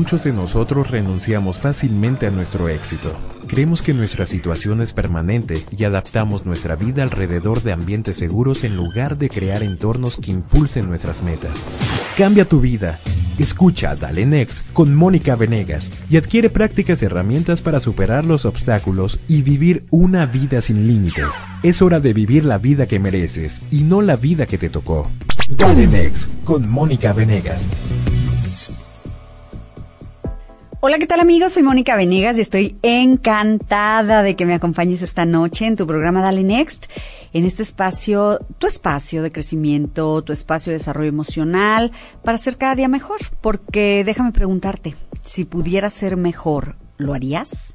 Muchos de nosotros renunciamos fácilmente a nuestro éxito. Creemos que nuestra situación es permanente y adaptamos nuestra vida alrededor de ambientes seguros en lugar de crear entornos que impulsen nuestras metas. Cambia tu vida. Escucha Dale Next con Mónica Venegas y adquiere prácticas herramientas para superar los obstáculos y vivir una vida sin límites. Es hora de vivir la vida que mereces y no la vida que te tocó. Dale Next con Mónica Venegas. Hola, ¿qué tal amigos? Soy Mónica Venegas y estoy encantada de que me acompañes esta noche en tu programa Dale Next, en este espacio, tu espacio de crecimiento, tu espacio de desarrollo emocional, para ser cada día mejor. Porque déjame preguntarte, si pudieras ser mejor, ¿lo harías?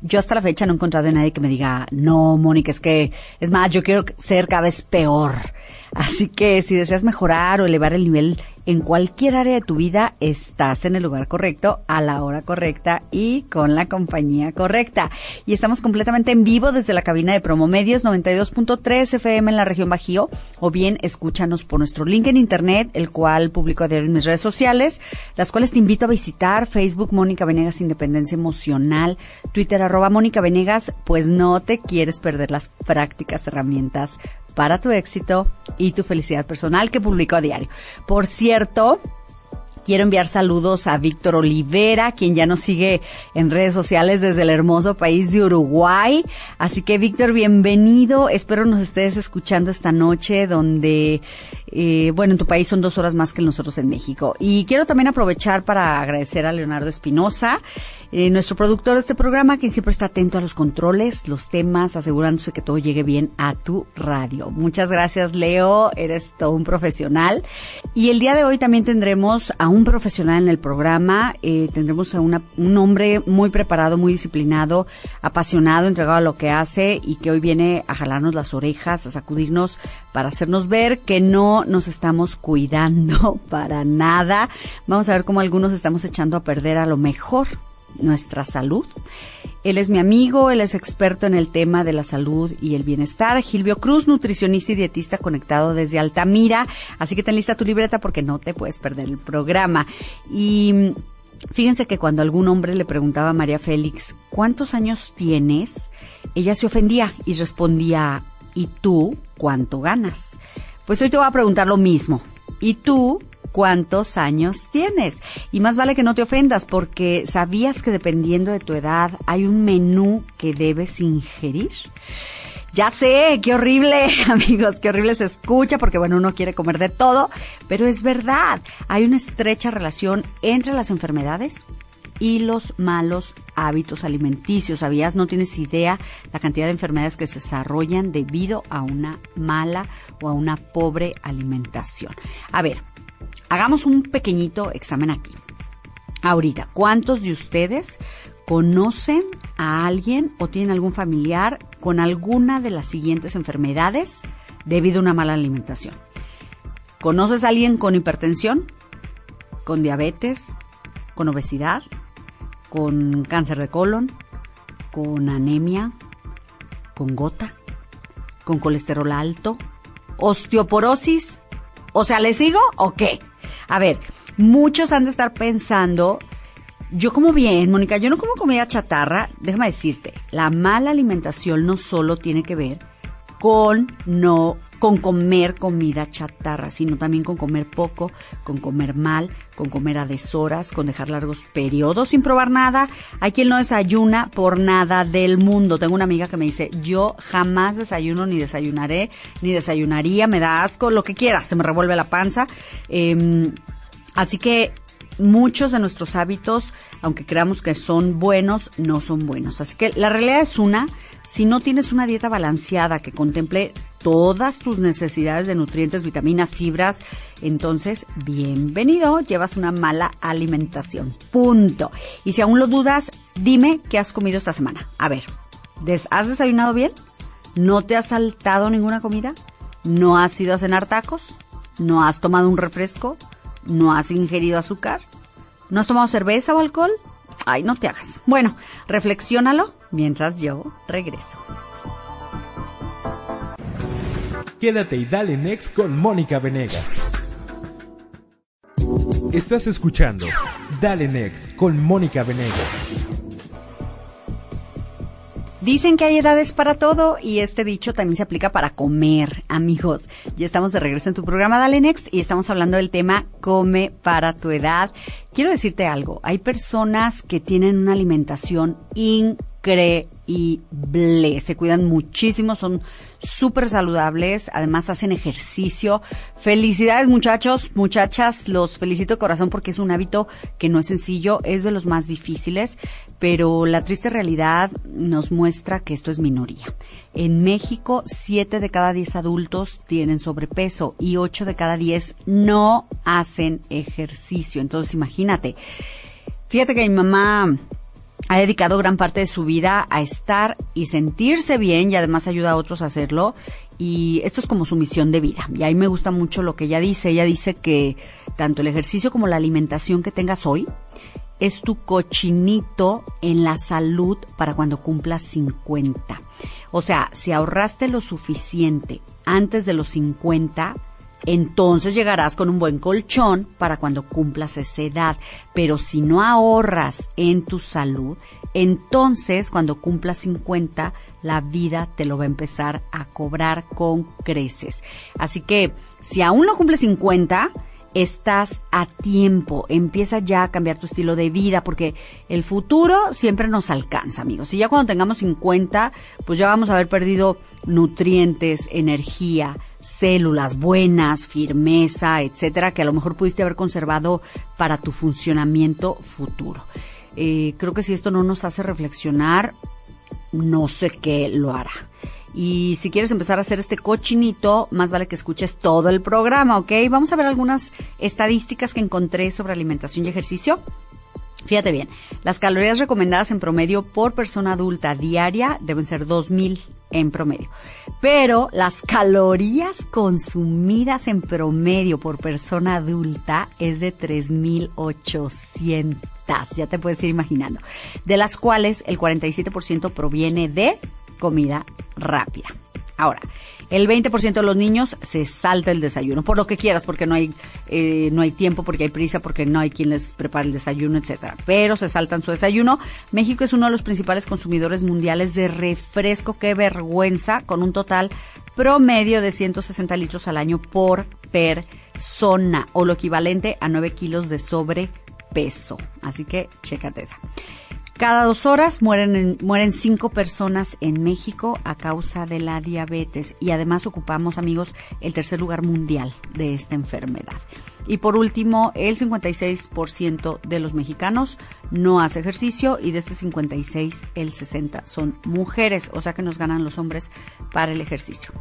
Yo hasta la fecha no he encontrado a nadie que me diga, no, Mónica, es que, es más, yo quiero ser cada vez peor. Así que si deseas mejorar o elevar el nivel en cualquier área de tu vida, estás en el lugar correcto, a la hora correcta y con la compañía correcta. Y estamos completamente en vivo desde la cabina de Promomedios 92.3 FM en la región Bajío, o bien escúchanos por nuestro link en internet, el cual publico a diario en mis redes sociales, las cuales te invito a visitar, Facebook Mónica Venegas Independencia Emocional, Twitter arroba Mónica Venegas, pues no te quieres perder las prácticas herramientas para tu éxito y tu felicidad personal que publico a diario. Por cierto, Quiero enviar saludos a Víctor Olivera, quien ya nos sigue en redes sociales desde el hermoso país de Uruguay. Así que Víctor, bienvenido. Espero nos estés escuchando esta noche donde, eh, bueno, en tu país son dos horas más que nosotros en México. Y quiero también aprovechar para agradecer a Leonardo Espinosa eh, nuestro productor de este programa, quien siempre está atento a los controles, los temas, asegurándose que todo llegue bien a tu radio. Muchas gracias, Leo. Eres todo un profesional. Y el día de hoy también tendremos a un profesional en el programa. Eh, tendremos a un hombre muy preparado, muy disciplinado, apasionado, entregado a lo que hace y que hoy viene a jalarnos las orejas, a sacudirnos para hacernos ver que no nos estamos cuidando para nada. Vamos a ver cómo algunos estamos echando a perder a lo mejor nuestra salud. Él es mi amigo, él es experto en el tema de la salud y el bienestar. Gilvio Cruz, nutricionista y dietista conectado desde Altamira. Así que ten lista tu libreta porque no te puedes perder el programa. Y fíjense que cuando algún hombre le preguntaba a María Félix, ¿cuántos años tienes? Ella se ofendía y respondía, ¿y tú cuánto ganas? Pues hoy te voy a preguntar lo mismo. ¿Y tú cuántos años tienes. Y más vale que no te ofendas porque sabías que dependiendo de tu edad hay un menú que debes ingerir. Ya sé, qué horrible, amigos, qué horrible se escucha porque bueno, uno quiere comer de todo, pero es verdad, hay una estrecha relación entre las enfermedades y los malos hábitos alimenticios. ¿Sabías? No tienes idea la cantidad de enfermedades que se desarrollan debido a una mala o a una pobre alimentación. A ver, Hagamos un pequeñito examen aquí. Ahorita, ¿cuántos de ustedes conocen a alguien o tienen algún familiar con alguna de las siguientes enfermedades debido a una mala alimentación? ¿Conoces a alguien con hipertensión? ¿Con diabetes? ¿Con obesidad? ¿Con cáncer de colon? ¿Con anemia? ¿Con gota? ¿Con colesterol alto? ¿Osteoporosis? O sea, ¿le sigo o qué? A ver, muchos han de estar pensando, yo como bien, Mónica, yo no como comida chatarra, déjame decirte, la mala alimentación no solo tiene que ver con no con comer comida chatarra, sino también con comer poco, con comer mal, con comer a deshoras, con dejar largos periodos sin probar nada. Hay quien no desayuna por nada del mundo. Tengo una amiga que me dice, yo jamás desayuno ni desayunaré, ni desayunaría, me da asco, lo que quieras, se me revuelve la panza. Em, así que muchos de nuestros hábitos, aunque creamos que son buenos, no son buenos. Así que la realidad es una, Si no tienes una dieta balanceada que contemple todas tus necesidades de nutrientes, vitaminas, fibras, entonces, bienvenido, llevas una mala alimentación. Punto. Y si aún lo dudas, dime qué has comido esta semana. A ver, ¿has desayunado bien? ¿No te has saltado ninguna comida? ¿No has ido a cenar tacos? ¿No has tomado un refresco? ¿No has ingerido azúcar? ¿No has tomado cerveza o alcohol? Ay, no te hagas. Bueno, reflexiónalo mientras yo regreso. Quédate y dale next con Mónica Venegas. Estás escuchando Dale Next con Mónica Venegas. Dicen que hay edades para todo y este dicho también se aplica para comer, amigos. Ya estamos de regreso en tu programa Dale Next y estamos hablando del tema Come para tu edad. Quiero decirte algo, hay personas que tienen una alimentación increíble se cuidan muchísimo, son súper saludables, además hacen ejercicio. Felicidades muchachos, muchachas, los felicito de corazón porque es un hábito que no es sencillo, es de los más difíciles, pero la triste realidad nos muestra que esto es minoría. En México, 7 de cada 10 adultos tienen sobrepeso y 8 de cada 10 no hacen ejercicio. Entonces, imagínate. Fíjate que mi mamá ha dedicado gran parte de su vida a estar y sentirse bien y además ayuda a otros a hacerlo. Y esto es como su misión de vida. Y ahí me gusta mucho lo que ella dice. Ella dice que tanto el ejercicio como la alimentación que tengas hoy es tu cochinito en la salud para cuando cumplas 50. O sea, si ahorraste lo suficiente antes de los 50, entonces llegarás con un buen colchón para cuando cumplas esa edad. Pero si no ahorras en tu salud, entonces cuando cumplas 50, la vida te lo va a empezar a cobrar con creces. Así que si aún no cumples 50, estás a tiempo. Empieza ya a cambiar tu estilo de vida porque el futuro siempre nos alcanza, amigos. Y ya cuando tengamos 50, pues ya vamos a haber perdido nutrientes, energía, células buenas, firmeza, etcétera, que a lo mejor pudiste haber conservado para tu funcionamiento futuro. Eh, creo que si esto no nos hace reflexionar, no sé qué lo hará. Y si quieres empezar a hacer este cochinito, más vale que escuches todo el programa, ¿ok? Vamos a ver algunas estadísticas que encontré sobre alimentación y ejercicio. Fíjate bien, las calorías recomendadas en promedio por persona adulta diaria deben ser 2000 en promedio. Pero las calorías consumidas en promedio por persona adulta es de 3800. Ya te puedes ir imaginando. De las cuales el 47% proviene de comida rápida. Ahora, el 20% de los niños se salta el desayuno, por lo que quieras, porque no hay, eh, no hay tiempo, porque hay prisa, porque no hay quien les prepare el desayuno, etcétera. Pero se saltan su desayuno. México es uno de los principales consumidores mundiales de refresco. Qué vergüenza, con un total promedio de 160 litros al año por persona, o lo equivalente a 9 kilos de sobrepeso. Así que, chécate esa. Cada dos horas mueren, mueren cinco personas en México a causa de la diabetes y además ocupamos, amigos, el tercer lugar mundial de esta enfermedad. Y por último, el 56% de los mexicanos no hace ejercicio y de este 56, el 60 son mujeres, o sea que nos ganan los hombres para el ejercicio.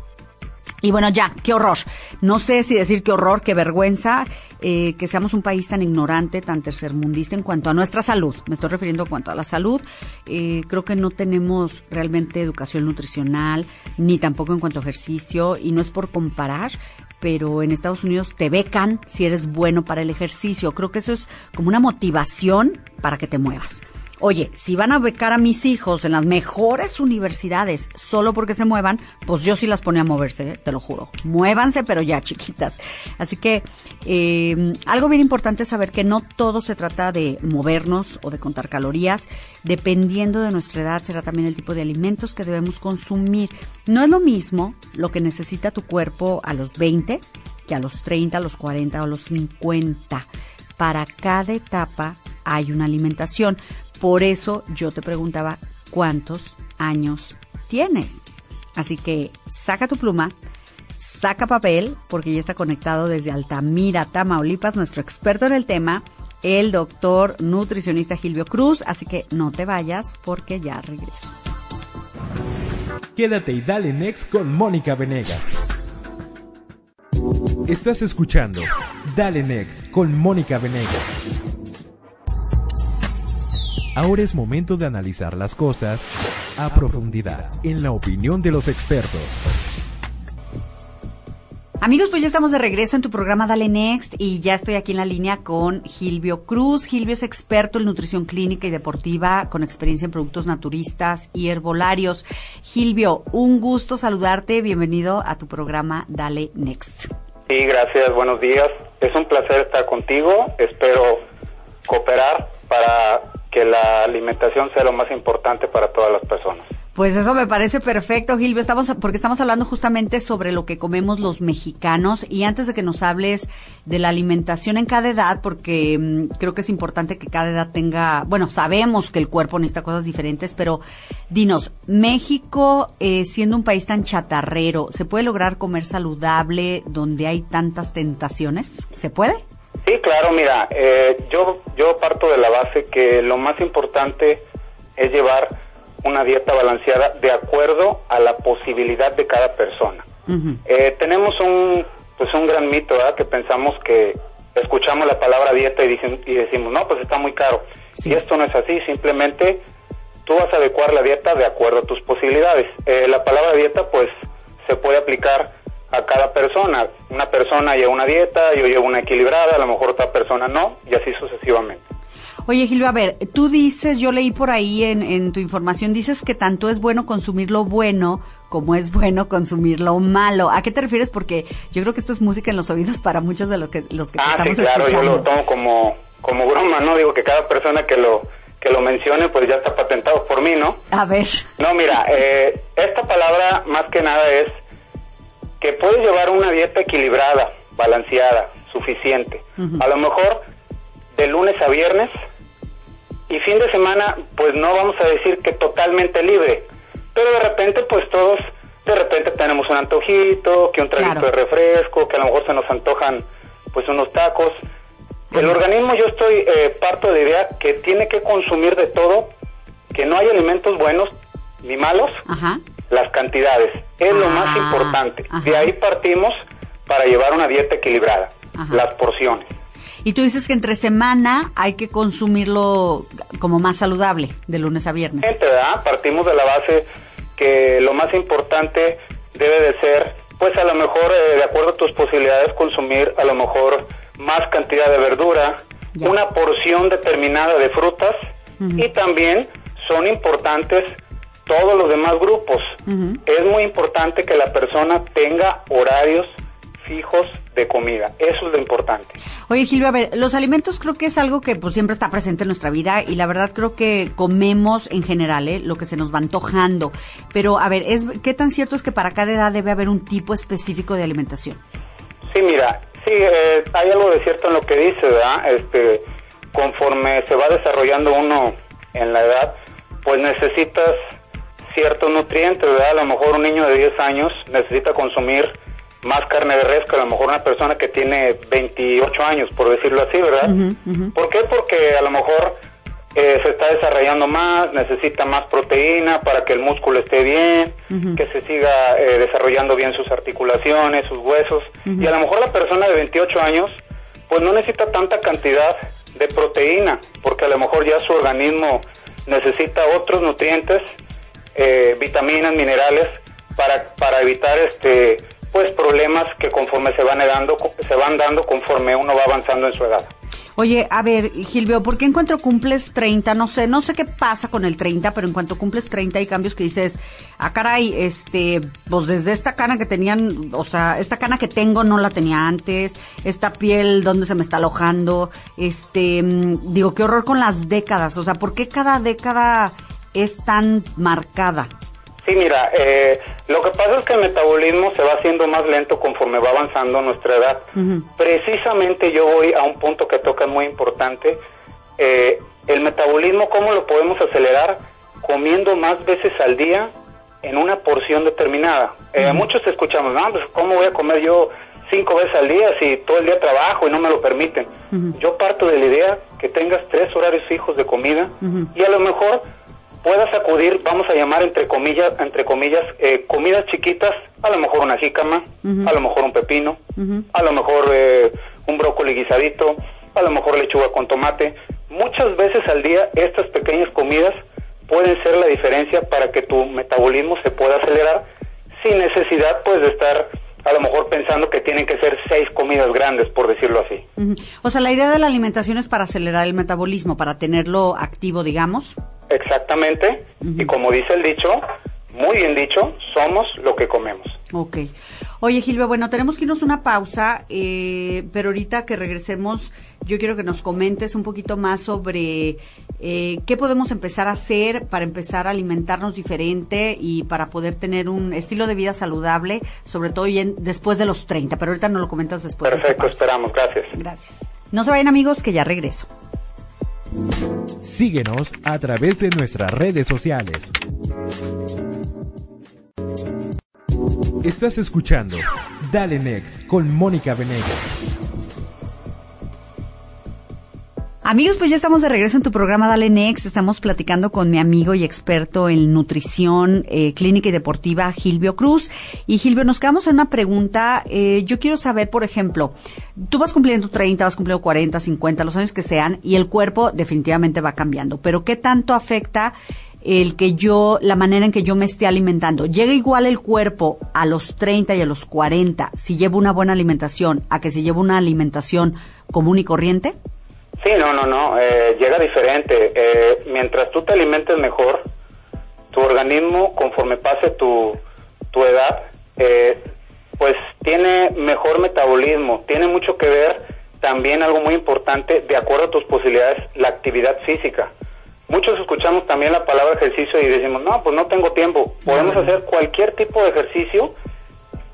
Y bueno, ya, qué horror. No sé si decir qué horror, qué vergüenza eh, que seamos un país tan ignorante, tan tercermundista en cuanto a nuestra salud. Me estoy refiriendo en cuanto a la salud. Eh, creo que no tenemos realmente educación nutricional, ni tampoco en cuanto a ejercicio, y no es por comparar, pero en Estados Unidos te becan si eres bueno para el ejercicio. Creo que eso es como una motivación para que te muevas. Oye, si van a becar a mis hijos en las mejores universidades solo porque se muevan, pues yo sí las ponía a moverse, ¿eh? te lo juro. Muévanse, pero ya chiquitas. Así que eh, algo bien importante es saber que no todo se trata de movernos o de contar calorías. Dependiendo de nuestra edad será también el tipo de alimentos que debemos consumir. No es lo mismo lo que necesita tu cuerpo a los 20 que a los 30, a los 40 o a los 50. Para cada etapa hay una alimentación. Por eso yo te preguntaba cuántos años tienes. Así que saca tu pluma, saca papel, porque ya está conectado desde Altamira, Tamaulipas, nuestro experto en el tema, el doctor nutricionista Gilvio Cruz. Así que no te vayas porque ya regreso. Quédate y dale next con Mónica Venegas. Estás escuchando Dale Next con Mónica Venegas. Ahora es momento de analizar las cosas a profundidad, en la opinión de los expertos. Amigos, pues ya estamos de regreso en tu programa Dale Next y ya estoy aquí en la línea con Gilvio Cruz. Gilvio es experto en nutrición clínica y deportiva con experiencia en productos naturistas y herbolarios. Gilvio, un gusto saludarte. Bienvenido a tu programa Dale Next. Sí, gracias. Buenos días. Es un placer estar contigo. Espero cooperar para que la alimentación sea lo más importante para todas las personas. Pues eso me parece perfecto, Gilbert. Estamos, porque estamos hablando justamente sobre lo que comemos los mexicanos. Y antes de que nos hables de la alimentación en cada edad, porque mm, creo que es importante que cada edad tenga, bueno, sabemos que el cuerpo necesita cosas diferentes, pero dinos, México, eh, siendo un país tan chatarrero, ¿se puede lograr comer saludable donde hay tantas tentaciones? ¿Se puede? Sí, claro, mira, eh, yo, yo parto de la base que lo más importante es llevar una dieta balanceada de acuerdo a la posibilidad de cada persona. Eh, tenemos un, pues un gran mito, ¿verdad? Que pensamos que escuchamos la palabra dieta y, y decimos, no, pues está muy caro. Y esto no es así, simplemente tú vas a adecuar la dieta de acuerdo a tus posibilidades. Eh, la palabra dieta, pues, se puede aplicar a cada persona. Una persona lleva una dieta, yo llevo una equilibrada, a lo mejor otra persona no, y así sucesivamente. Oye, Gilio, a ver, tú dices, yo leí por ahí en, en tu información, dices que tanto es bueno consumir lo bueno como es bueno consumir lo malo. ¿A qué te refieres? Porque yo creo que esto es música en los oídos para muchos de los que, los que ah, sí, claro, yo lo tomo como, como broma, ¿no? Digo que cada persona que lo que lo mencione, pues ya está patentado por mí, ¿no? A ver. No, mira, eh, esta palabra más que nada es que puedes llevar una dieta equilibrada, balanceada, suficiente. A lo mejor de lunes a viernes y fin de semana, pues no vamos a decir que totalmente libre, pero de repente, pues todos, de repente tenemos un antojito, que un traguito de refresco, que a lo mejor se nos antojan, pues unos tacos. El organismo, yo estoy eh, parto de idea que tiene que consumir de todo, que no hay alimentos buenos ni malos, las cantidades, es lo más ah, importante. De ahí partimos para llevar una dieta equilibrada, las porciones. Y tú dices que entre semana hay que consumirlo como más saludable, de lunes a viernes. ¿verdad? Partimos de la base que lo más importante debe de ser, pues a lo mejor, eh, de acuerdo a tus posibilidades, consumir a lo mejor más cantidad de verdura, una porción determinada de frutas y también son importantes todos los demás grupos. Es muy importante que la persona tenga horarios fijos de comida. Eso es lo importante. Oye, Gilio, a ver, los alimentos creo que es algo que pues siempre está presente en nuestra vida y la verdad creo que comemos en general, ¿eh? lo que se nos va antojando. Pero, a ver, es, ¿qué tan cierto es que para cada edad debe haber un tipo específico de alimentación? Sí, mira, sí, eh, hay algo de cierto en lo que dice, ¿verdad? Este, conforme se va desarrollando uno en la edad, pues necesitas ciertos nutrientes, ¿verdad? A lo mejor un niño de 10 años necesita consumir más carne de res que a lo mejor una persona que tiene 28 años, por decirlo así, ¿verdad? ¿Por qué? Porque a lo mejor eh, se está desarrollando más, necesita más proteína para que el músculo esté bien, que se siga eh, desarrollando bien sus articulaciones, sus huesos. Y a lo mejor la persona de 28 años, pues no necesita tanta cantidad de proteína, porque a lo mejor ya su organismo necesita otros nutrientes, eh, vitaminas, minerales, para, para evitar este pues problemas que conforme se van dando se van dando conforme uno va avanzando en su edad. Oye, a ver, Gilvio, ¿por qué en cuanto cumples 30, no sé, no sé qué pasa con el 30, pero en cuanto cumples 30 hay cambios que dices, ah, caray, este, pues desde esta cana que tenían, o sea, esta cana que tengo no la tenía antes, esta piel, ¿dónde se me está alojando? Este, mm, digo, qué horror con las décadas, o sea, ¿por qué cada década es tan marcada? Sí, mira, eh, lo que pasa es que el metabolismo se va haciendo más lento conforme va avanzando nuestra edad. Precisamente yo voy a un punto que toca muy importante. Eh, el metabolismo, ¿cómo lo podemos acelerar? Comiendo más veces al día en una porción determinada. Eh, muchos escuchamos, pues ¿cómo voy a comer yo cinco veces al día si todo el día trabajo y no me lo permiten? Yo parto de la idea que tengas tres horarios fijos de comida y a lo mejor puedas acudir, vamos a llamar entre comillas, entre comillas, eh, comidas chiquitas, a lo mejor una jícama, a lo mejor un pepino, a lo mejor eh, un brócoli guisadito, a lo mejor lechuga con tomate. Muchas veces al día estas pequeñas comidas pueden ser la diferencia para que tu metabolismo se pueda acelerar sin necesidad pues de estar a lo mejor pensando que tienen que ser seis comidas grandes, por decirlo así. O sea, la idea de la alimentación es para acelerar el metabolismo, para tenerlo activo, digamos. Exactamente. Y como dice el dicho, muy bien dicho, somos lo que comemos. Ok. Oye, Gilbert, bueno, tenemos que irnos una pausa, eh, pero ahorita que regresemos, yo quiero que nos comentes un poquito más sobre eh, qué podemos empezar a hacer para empezar a alimentarnos diferente y para poder tener un estilo de vida saludable, sobre todo después de los 30, pero ahorita nos lo comentas después. Perfecto, esperamos, gracias. Gracias. No se vayan amigos, que ya regreso. Síguenos a través de nuestras redes sociales. Estás escuchando Dale Next con Mónica Venegas. Amigos, pues ya estamos de regreso en tu programa Dale Next. Estamos platicando con mi amigo y experto en nutrición eh, clínica y deportiva, Gilvio Cruz. Y Gilvio, nos quedamos en una pregunta. Eh, yo quiero saber, por ejemplo, tú vas cumpliendo 30, vas cumpliendo 40, 50, los años que sean, y el cuerpo definitivamente va cambiando. Pero ¿qué tanto afecta el que yo, la manera en que yo me esté alimentando. ¿Llega igual el cuerpo a los 30 y a los 40 si llevo una buena alimentación a que si llevo una alimentación común y corriente? Sí, no, no, no, eh, llega diferente. Eh, mientras tú te alimentes mejor, tu organismo, conforme pase tu, tu edad, eh, pues tiene mejor metabolismo. Tiene mucho que ver también algo muy importante, de acuerdo a tus posibilidades, la actividad física. Muchos escuchamos también la palabra ejercicio y decimos, no, pues no tengo tiempo. Podemos hacer cualquier tipo de ejercicio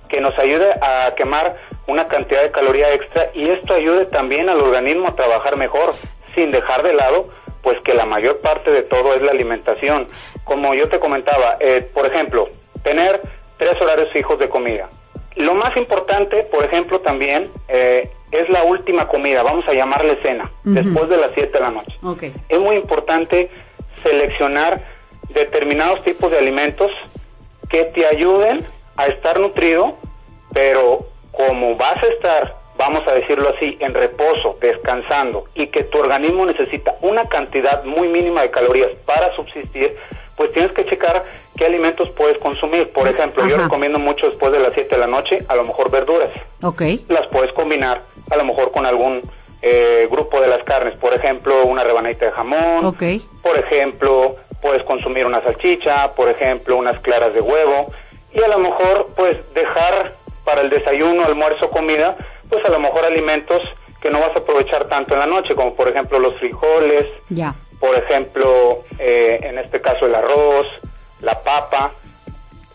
que nos ayude a quemar una cantidad de caloría extra y esto ayude también al organismo a trabajar mejor, sin dejar de lado pues que la mayor parte de todo es la alimentación. Como yo te comentaba, eh, por ejemplo, tener tres horarios fijos de comida. Lo más importante, por ejemplo, también eh, es la última comida, vamos a llamarle cena, después de las 7 de la noche. Es muy importante seleccionar determinados tipos de alimentos que te ayuden a estar nutrido, pero como vas a estar, vamos a decirlo así, en reposo, descansando, y que tu organismo necesita una cantidad muy mínima de calorías para subsistir, pues tienes que checar qué alimentos puedes consumir. Por ejemplo, yo recomiendo mucho después de las 7 de la noche, a lo mejor verduras. Okay. Las puedes combinar a lo mejor con algún eh, grupo de las carnes, por ejemplo, una rebanadita de jamón. Okay. Por ejemplo, puedes consumir una salchicha, por ejemplo, unas claras de huevo. Y a lo mejor, pues, dejar para el desayuno, almuerzo, comida, pues a lo mejor alimentos que no vas a aprovechar tanto en la noche, como por ejemplo los frijoles, ya. por ejemplo, eh, en este caso el arroz, la papa.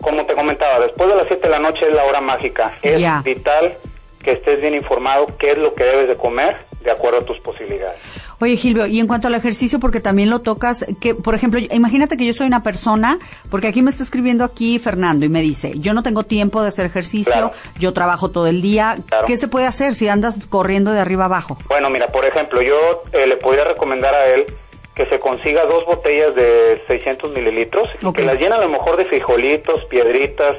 Como te comentaba, después de las 7 de la noche es la hora mágica. Es vital que estés bien informado qué es lo que debes de comer de acuerdo a tus posibilidades. Oye, Gilbio, y en cuanto al ejercicio, porque también lo tocas, que, por ejemplo, imagínate que yo soy una persona, porque aquí me está escribiendo aquí Fernando y me dice, yo no tengo tiempo de hacer ejercicio, yo trabajo todo el día, ¿qué se puede hacer si andas corriendo de arriba abajo? Bueno, mira, por ejemplo, yo eh, le podría recomendar a él que se consiga dos botellas de 600 mililitros y que las llena a lo mejor de frijolitos, piedritas,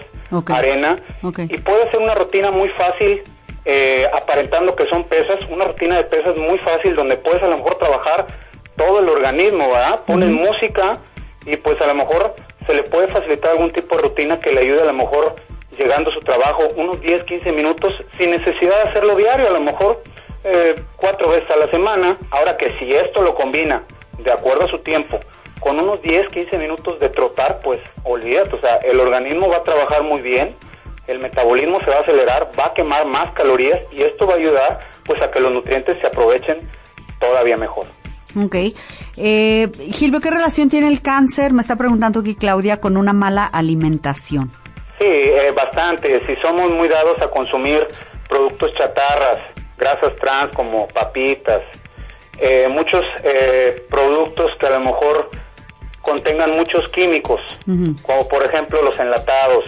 arena, y puede hacer una rutina muy fácil eh, aparentando que son pesas, una rutina de pesas muy fácil donde puedes a lo mejor trabajar todo el organismo, ¿verdad? Pones música y pues a lo mejor se le puede facilitar algún tipo de rutina que le ayude a lo mejor llegando a su trabajo unos 10, 15 minutos sin necesidad de hacerlo diario, a lo mejor eh, cuatro veces a la semana. Ahora que si esto lo combina de acuerdo a su tiempo con unos 10, 15 minutos de trotar, pues olvídate, o sea, el organismo va a trabajar muy bien, el metabolismo se va a acelerar, va a quemar más calorías y esto va a ayudar pues a que los nutrientes se aprovechen todavía mejor. Ok. Eh, Gilbert, ¿qué relación tiene el cáncer? Me está preguntando aquí Claudia, con una mala alimentación. Sí, eh, bastante. Si somos muy dados a consumir productos chatarras, grasas trans como papitas, eh, muchos eh, productos que a lo mejor contengan muchos químicos, como por ejemplo los enlatados,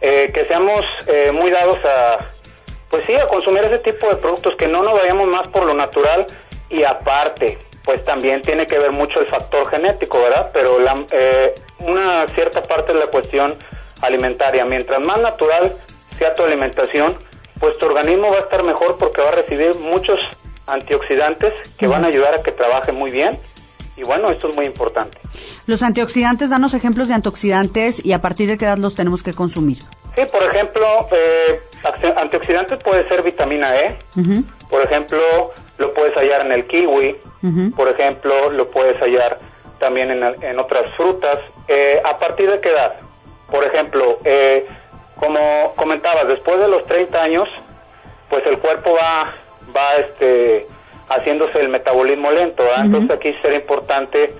eh, que seamos eh, muy dados a, pues sí, a consumir ese tipo de productos, que no nos vayamos más por lo natural y aparte, pues también tiene que ver mucho el factor genético, ¿verdad? Pero la, eh, una cierta parte de la cuestión alimentaria, mientras más natural sea tu alimentación, pues tu organismo va a estar mejor porque va a recibir muchos antioxidantes que van a ayudar a que trabaje muy bien. Y bueno, esto es muy importante. Los antioxidantes, danos ejemplos de antioxidantes y a partir de qué edad los tenemos que consumir. Sí, por ejemplo, eh, antioxidantes puede ser vitamina E. Por ejemplo, lo puedes hallar en el kiwi. Por ejemplo, lo puedes hallar también en, otras frutas. Eh, ¿A partir de qué edad? Por ejemplo, eh, como comentabas, después de los 30 años, pues el cuerpo va, va este, haciéndose el metabolismo lento. Entonces aquí sería importante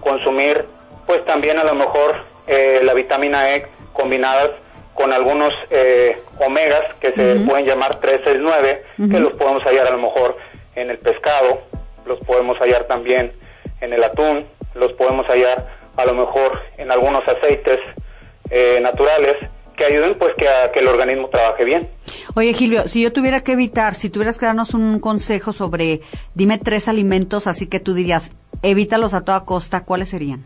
consumir, pues también a lo mejor eh, la vitamina E combinadas con algunos eh, omegas que se pueden llamar 369, que los podemos hallar a lo mejor en el pescado, los podemos hallar también en el atún, los podemos hallar a lo mejor en algunos aceites eh, naturales que ayuden pues que, a, que el organismo trabaje bien. Oye Gilio, si yo tuviera que evitar, si tuvieras que darnos un consejo sobre, dime tres alimentos, así que tú dirías, evítalos a toda costa, ¿cuáles serían?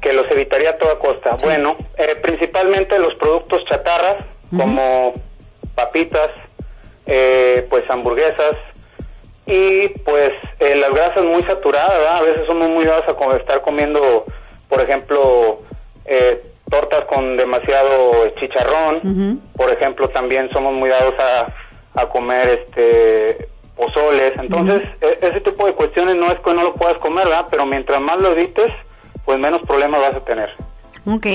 Que los evitaría a toda costa. Bueno, eh, principalmente los productos chatarras, como papitas, eh, pues hamburguesas, y pues eh, las grasas muy saturadas, A veces somos muy dados a estar comiendo, por ejemplo, eh, tortas con demasiado chicharrón, por ejemplo, también somos muy dados a, comer este pozoles, entonces e, ese tipo de cuestiones no es que no lo puedas comer, ¿verdad? Pero mientras más lo evites, pues menos problemas vas a tener. Ok.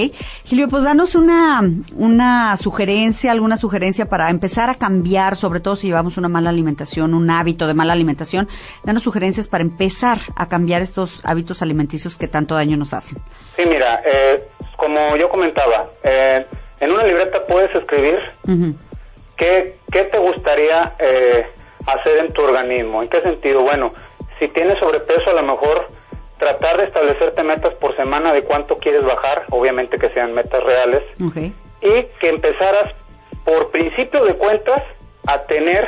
Gilio, pues danos una, una sugerencia, alguna sugerencia para empezar a cambiar, sobre todo si llevamos una mala alimentación, un hábito de mala alimentación. Danos sugerencias para empezar a cambiar estos hábitos alimenticios que tanto daño nos hacen. Sí, mira, eh, como yo comentaba, eh, en una libreta puedes escribir qué, qué, te gustaría eh, hacer en tu organismo. ¿En qué sentido? Bueno, si tienes sobrepeso, a lo mejor tratar de establecerte metas por semana de cuánto quieres bajar, obviamente que sean metas reales, y que empezaras por principio de cuentas a tener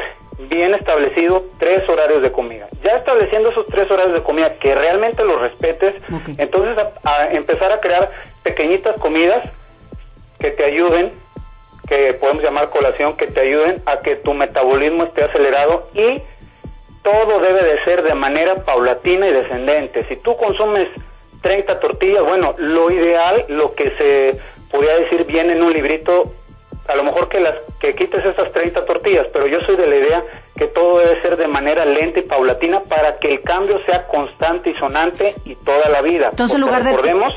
bien establecido tres horarios de comida. Ya estableciendo esos tres horarios de comida, que realmente los respetes, entonces a, empezar a crear pequeñitas comidas que te ayuden, que podemos llamar colación, que te ayuden a que tu metabolismo esté acelerado y todo debe de ser de manera paulatina y descendente. Si tú consumes 30 tortillas, bueno, lo ideal, lo que se podría decir bien en un librito, a lo mejor que las que quites esas 30 tortillas, pero yo soy de la idea que todo debe ser de manera lenta y paulatina para que el cambio sea constante y sonante y toda la vida. Entonces, en lugar recordemos,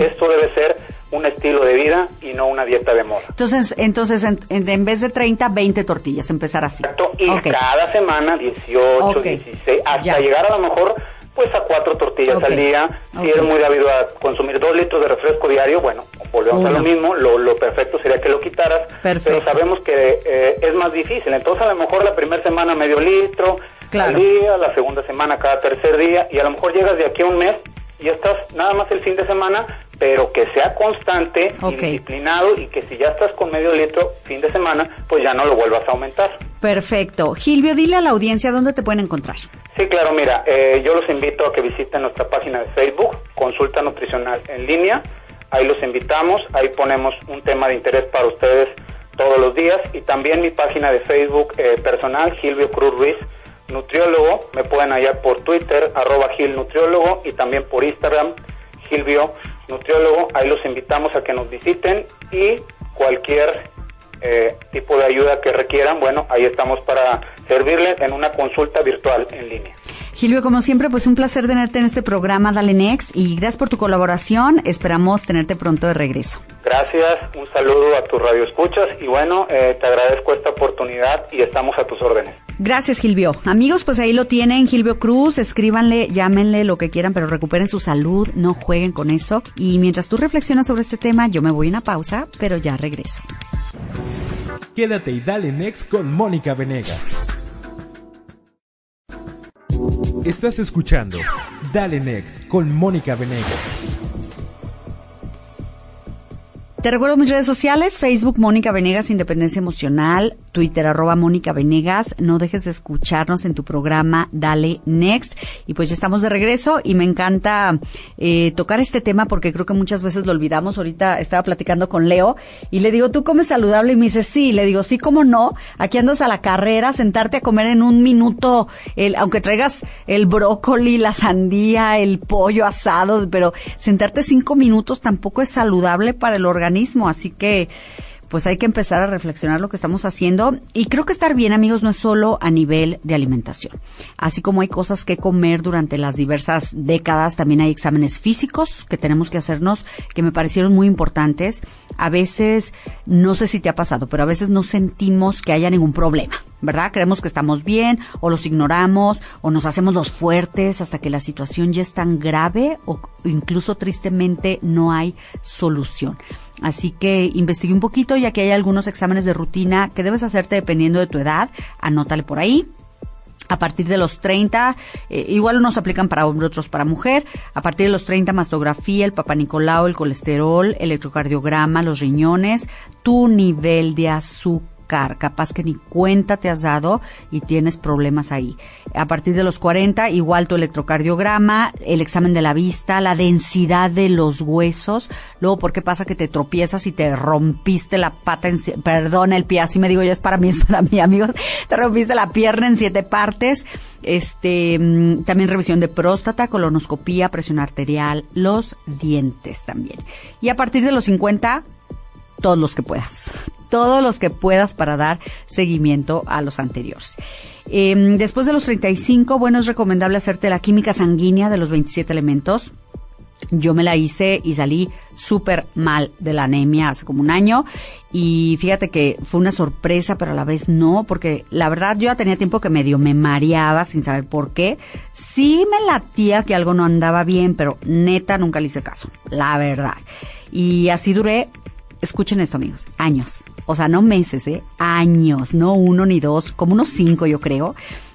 esto debe ser un estilo de vida y no una dieta de moda. Entonces, entonces en, en, vez de 30, 20 tortillas, empezar así. Exacto, y cada semana 18, 16, hasta llegar a lo mejor pues a cuatro tortillas al día. Si eres muy dávido a consumir dos litros de refresco diario, bueno, volvemos a lo mismo, lo, lo, perfecto sería que lo quitaras, pero sabemos que eh, es más difícil. Entonces a lo mejor la primera semana medio litro al día, la segunda semana cada tercer día, y a lo mejor llegas de aquí a un mes y estás nada más el fin de semana pero que sea constante y disciplinado y que si ya estás con medio litro fin de semana, pues ya no lo vuelvas a aumentar. Perfecto. Gilvio, dile a la audiencia dónde te pueden encontrar. Sí, claro, mira, eh, yo los invito a que visiten nuestra página de Facebook, Consulta Nutricional en línea. Ahí los invitamos, ahí ponemos un tema de interés para ustedes todos los días y también mi página de Facebook eh, personal, Gilvio Cruz Ruiz, nutriólogo. Me pueden hallar por Twitter, arroba Gil Nutriólogo y también por Instagram, Gilvio nutriólogo, ahí los invitamos a que nos visiten y cualquier eh, tipo de ayuda que requieran, bueno, ahí estamos para servirles en una consulta virtual en línea. Gilio, como siempre, pues un placer tenerte en este programa Dale Next y gracias por tu colaboración. Esperamos tenerte pronto de regreso. Gracias, un saludo a tu radio escuchas y bueno, eh, te agradezco esta oportunidad y estamos a tus órdenes. Gracias, Gilvio. Amigos, pues ahí lo tienen, Gilvio Cruz, escríbanle, llámenle lo que quieran, pero recuperen su salud, no jueguen con eso. Y mientras tú reflexionas sobre este tema, yo me voy a una pausa, pero ya regreso. Quédate y dale next con Mónica Venegas. Estás escuchando Dale Next con Mónica Venegas. Te recuerdo mis redes sociales, Facebook Mónica Venegas Independencia Emocional, Twitter, arroba Mónica Venegas. No dejes de escucharnos en tu programa Dale Next. Y pues ya estamos de regreso y me encanta eh, tocar este tema porque creo que muchas veces lo olvidamos. Ahorita estaba platicando con Leo y le digo, ¿tú comes saludable? Y me dice, sí. Le digo, sí, ¿cómo no? Aquí andas a la carrera, sentarte a comer en un minuto, el, aunque traigas el brócoli, la sandía, el pollo asado, pero sentarte cinco minutos tampoco es saludable para el organismo. Así que pues hay que empezar a reflexionar lo que estamos haciendo. Y creo que estar bien, amigos, no es solo a nivel de alimentación. Así como hay cosas que comer durante las diversas décadas, también hay exámenes físicos que tenemos que hacernos que me parecieron muy importantes. A veces, no sé si te ha pasado, pero a veces no sentimos que haya ningún problema. ¿Verdad? Creemos que estamos bien o los ignoramos o nos hacemos los fuertes hasta que la situación ya es tan grave o incluso tristemente no hay solución. Así que investigue un poquito ya que hay algunos exámenes de rutina que debes hacerte dependiendo de tu edad. Anótale por ahí a partir de los 30, eh, igual unos aplican para hombre, otros para mujer, a partir de los 30 mastografía, el papanicolao, el colesterol, electrocardiograma, los riñones, tu nivel de azúcar capaz que ni cuenta te has dado y tienes problemas ahí. A partir de los 40, igual tu electrocardiograma, el examen de la vista, la densidad de los huesos, luego por qué pasa que te tropiezas y te rompiste la pata en, perdón, el pie, así me digo yo, es para mí, es para mí, amigos, te rompiste la pierna en siete partes, este, mm, también revisión de próstata, colonoscopía, presión arterial, los dientes también. Y a partir de los 50, todos los que puedas todos los que puedas para dar seguimiento a los anteriores. Em, después de los 35, bueno, es recomendable hacerte la química sanguínea de los 27 elementos. Yo me la hice y salí súper mal de la anemia hace como un año. Y fíjate que fue una sorpresa, pero a la vez no, porque la verdad yo ya tenía tiempo que medio me mareaba sin saber por qué. Sí me latía que algo no andaba bien, pero neta nunca le hice caso, la verdad. Y así duré, escuchen esto amigos, años o sea, no meses, ¿eh? Años, no uno ni dos, como unos cinco yo creo.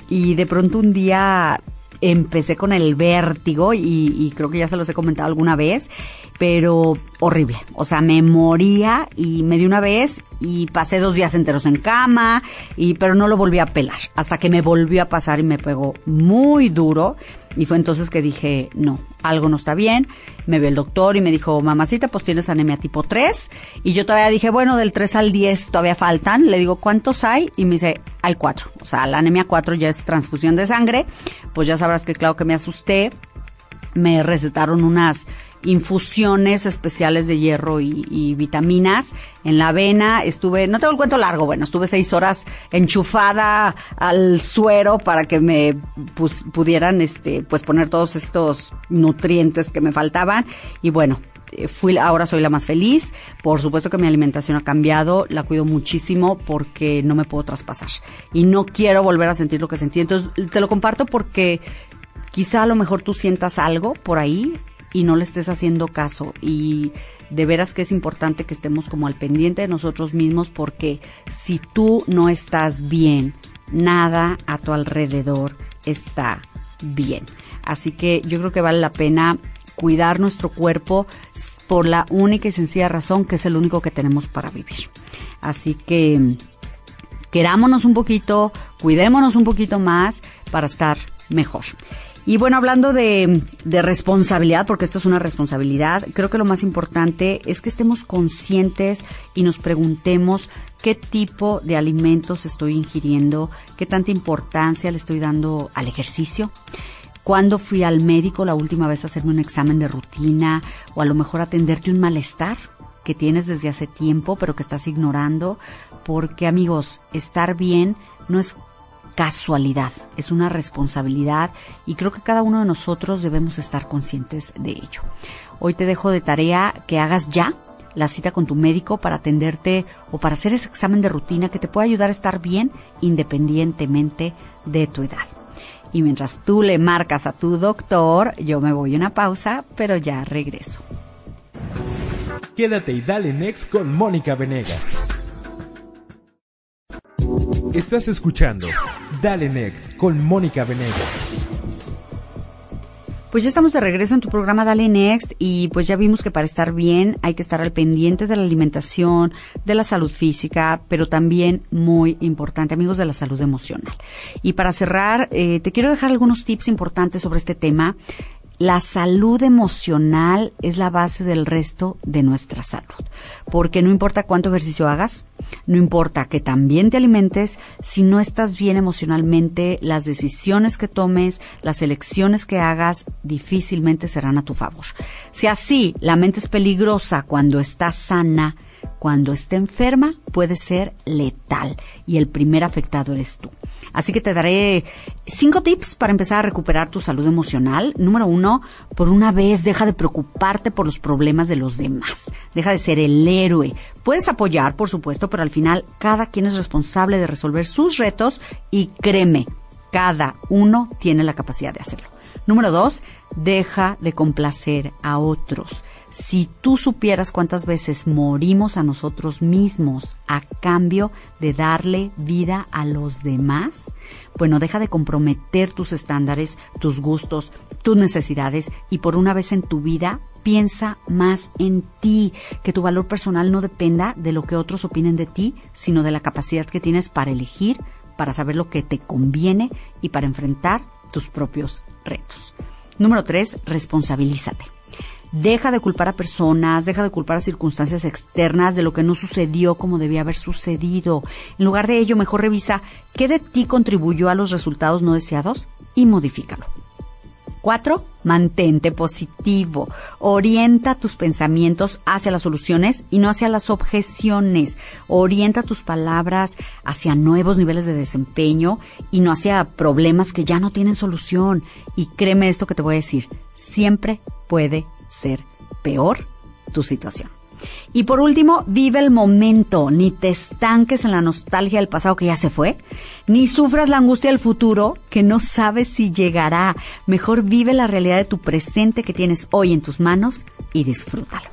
Y de pronto un día empecé con el vértigo y, y, creo que ya se los he comentado alguna vez, pero horrible. O sea, me moría y me di una vez y pasé dos días enteros en cama, y, pero no lo volví a pelar hasta que me volvió a pasar y me pegó muy duro. Y fue entonces que dije, no, algo no está bien. Me vio el doctor y me dijo, mamacita, pues tienes anemia tipo 3. Y yo todavía dije, bueno, del 3 al 10 todavía faltan. Le digo, ¿cuántos hay? Y me dice, hay 4. O sea, la anemia 4 ya es transfusión de sangre. Pues ya sabrás que claro que me asusté. Me recetaron unas infusiones especiales de hierro y, vitaminas en la avena. Estuve, no tengo el cuento largo, bueno, estuve seis horas enchufada al suero para que me pudieran, este, pues poner todos estos nutrientes que me faltaban. Y bueno, eh, fui, ahora soy la más feliz. Por supuesto que mi alimentación ha cambiado, la cuido muchísimo porque no me puedo traspasar. Y no quiero volver a sentir lo que sentí. Entonces, te lo comparto porque quizá a lo mejor tú sientas algo por ahí y no le estés haciendo caso. Y de veras que es importante que estemos como al pendiente de nosotros mismos porque si tú no estás bien, nada a tu alrededor está bien. Así que yo creo que vale la pena cuidar nuestro cuerpo por la única y sencilla razón que es el único que tenemos para vivir. Así que querámonos un poquito, cuidémonos un poquito más para estar mejor. Y bueno, hablando de, de, responsabilidad, porque esto es una responsabilidad, creo que lo más importante es que estemos conscientes y nos preguntemos qué tipo de alimentos estoy ingiriendo, qué tanta importancia le estoy dando al ejercicio. Cuando fui al médico la última vez a hacerme un examen de rutina o a lo mejor atenderte un malestar que tienes desde hace tiempo pero que estás ignorando, porque amigos, estar bien no es casualidad, es una responsabilidad y creo que cada uno de nosotros debemos estar conscientes de ello. Hoy te dejo de tarea que hagas ya la cita con tu médico para atenderte o para hacer ese examen de rutina que te pueda ayudar a estar bien independientemente de tu edad. Y mientras tú le marcas a tu doctor, yo me voy a una pausa, pero ya regreso. Quédate y dale next con Mónica Venegas. Estás escuchando Dale Next con Mónica Venegas. Pues ya estamos de regreso en tu programa Dale Next y pues ya vimos que para estar bien hay que estar al pendiente de la alimentación, de la salud física, pero también muy importante, amigos, de la salud emocional. Y para cerrar, eh, te quiero dejar algunos tips importantes sobre este tema la salud emocional es la base del resto de nuestra salud. Porque no importa cuánto ejercicio hagas, no importa que también te alimentes, si no estás bien emocionalmente, las decisiones que tomes, las elecciones que hagas, difícilmente serán a tu favor. Si así la mente es peligrosa cuando está sana, cuando esté enferma puede ser letal y el primer afectado eres tú. Así que te daré cinco tips para empezar a recuperar tu salud emocional. Número uno, por una vez deja de preocuparte por los problemas de los demás. Deja de ser el héroe. Puedes apoyar, por supuesto, pero al final cada quien es responsable de resolver sus retos y créeme, cada uno tiene la capacidad de hacerlo. Número dos, deja de complacer a otros. Si tú supieras cuántas veces morimos a nosotros mismos a cambio de darle vida a los demás, bueno, deja de comprometer tus estándares, tus gustos, tus necesidades y por una vez en tu vida piensa más en ti, que tu valor personal no dependa de lo que otros opinen de ti, sino de la capacidad que tienes para elegir, para saber lo que te conviene y para enfrentar tus propios retos. Número tres, responsabilízate. Deja de culpar a personas, deja de culpar a circunstancias externas de lo que no sucedió como debía haber sucedido. En lugar de ello, mejor revisa qué de ti contribuyó a los resultados no deseados y modifícalo. Cuatro, mantente positivo. Orienta tus pensamientos hacia las soluciones y no hacia las objeciones. Orienta tus palabras hacia nuevos niveles de desempeño y no hacia problemas que ya no tienen solución. Y créeme esto que te voy a decir, siempre puede ser peor tu situación. Y por último, vive el momento, ni te estanques en la nostalgia del pasado que ya se fue, ni sufras la angustia del futuro que no sabes si llegará. Mejor vive la realidad de tu presente que tienes hoy en tus manos y disfrútalo.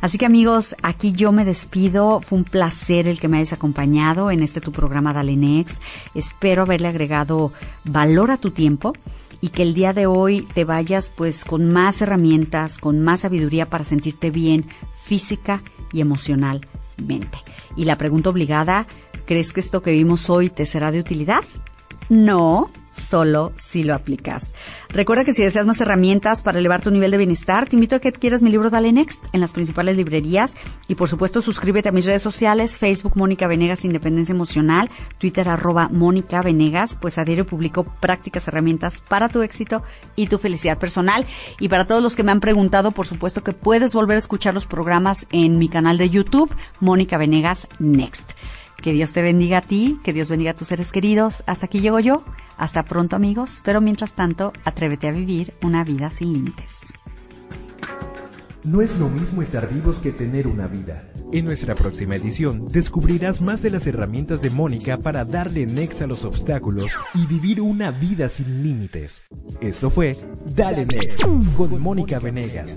Así que amigos, aquí yo me despido. Fue un placer el que me hayas acompañado en este tu programa Dale Next. Espero haberle agregado valor a tu tiempo y que el día de hoy te vayas pues con más herramientas, con más sabiduría para sentirte bien física y emocionalmente. Y la pregunta obligada, ¿crees que esto que vimos hoy te será de utilidad? No, solo si lo aplicas. Recuerda que si deseas más herramientas para elevar tu nivel de bienestar, te invito a que adquieras mi libro Dale Next en las principales librerías y por supuesto suscríbete a mis redes sociales, Facebook Mónica Venegas Independencia Emocional, Twitter arroba Mónica Venegas, pues a diario publico prácticas, herramientas para tu éxito y tu felicidad personal. Y para todos los que me han preguntado, por supuesto que puedes volver a escuchar los programas en mi canal de YouTube, Mónica Venegas Next. Que Dios te bendiga a ti, que Dios bendiga a tus seres queridos. Hasta aquí llego yo. Hasta pronto amigos, pero mientras tanto, atrévete a vivir una vida sin límites. No es lo mismo estar vivos que tener una vida. En nuestra próxima edición descubrirás más de las herramientas de Mónica para darle next a los obstáculos y vivir una vida sin límites. Esto fue Dale Next con Mónica Venegas.